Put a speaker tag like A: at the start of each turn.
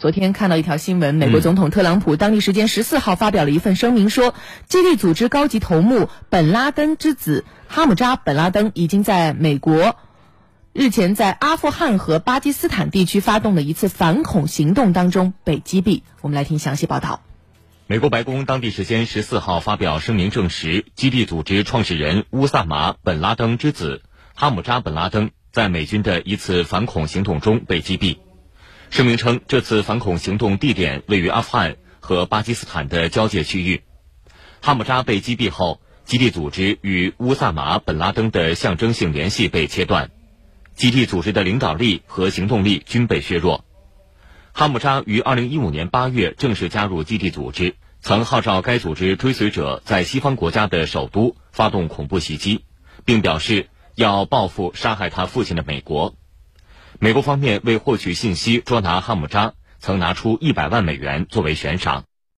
A: 昨天看到一条新闻，美国总统特朗普当地时间十四号发表了一份声明，说基地组织高级头目本拉登之子哈姆扎本拉登已经在美国日前在阿富汗和巴基斯坦地区发动的一次反恐行动当中被击毙。我们来听详细报道。
B: 美国白宫当地时间十四号发表声明，证实基地组织创始人乌萨马本拉登之子哈姆扎本拉登在美军的一次反恐行动中被击毙。声明称，这次反恐行动地点位于阿富汗和巴基斯坦的交界区域。哈姆扎被击毙后，基地组织与乌萨马本拉登的象征性联系被切断，基地组织的领导力和行动力均被削弱。哈姆扎于2015年8月正式加入基地组织，曾号召该组织追随者在西方国家的首都发动恐怖袭击，并表示要报复杀害他父亲的美国。美国方面为获取信息捉拿哈姆扎，曾拿出一百万美元作为悬赏。